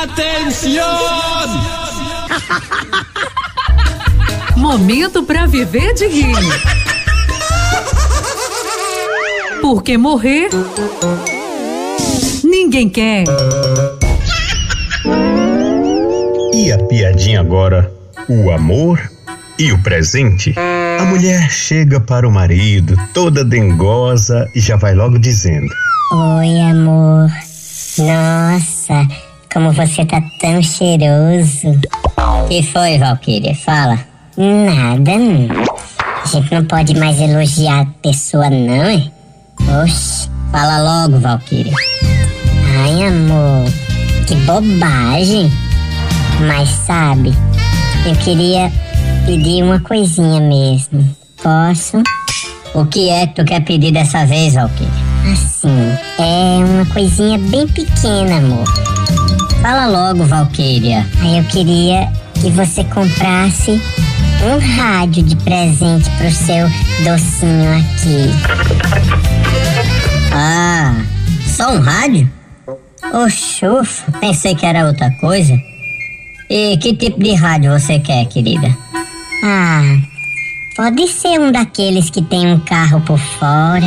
Atenção! Momento para viver de rir. Porque morrer ninguém quer. E a piadinha agora? O amor e o presente? A mulher chega para o marido, toda dengosa, e já vai logo dizendo: Oi, amor. Nossa, como você tá tão cheiroso. Que foi, Valkyria? Fala. Nada, não. A gente não pode mais elogiar a pessoa, não, é? Oxe. Fala logo, Valkyria. Ai, amor, que bobagem. Mas sabe, eu queria pedir uma coisinha mesmo. Posso? O que é que tu quer pedir dessa vez, Valkyria? Assim, é uma coisinha bem pequena, amor. Fala logo, Valquíria. Aí eu queria que você comprasse um rádio de presente pro seu docinho aqui. Ah, só um rádio? Ô, chufo, pensei que era outra coisa. E que tipo de rádio você quer, querida? Ah, pode ser um daqueles que tem um carro por fora.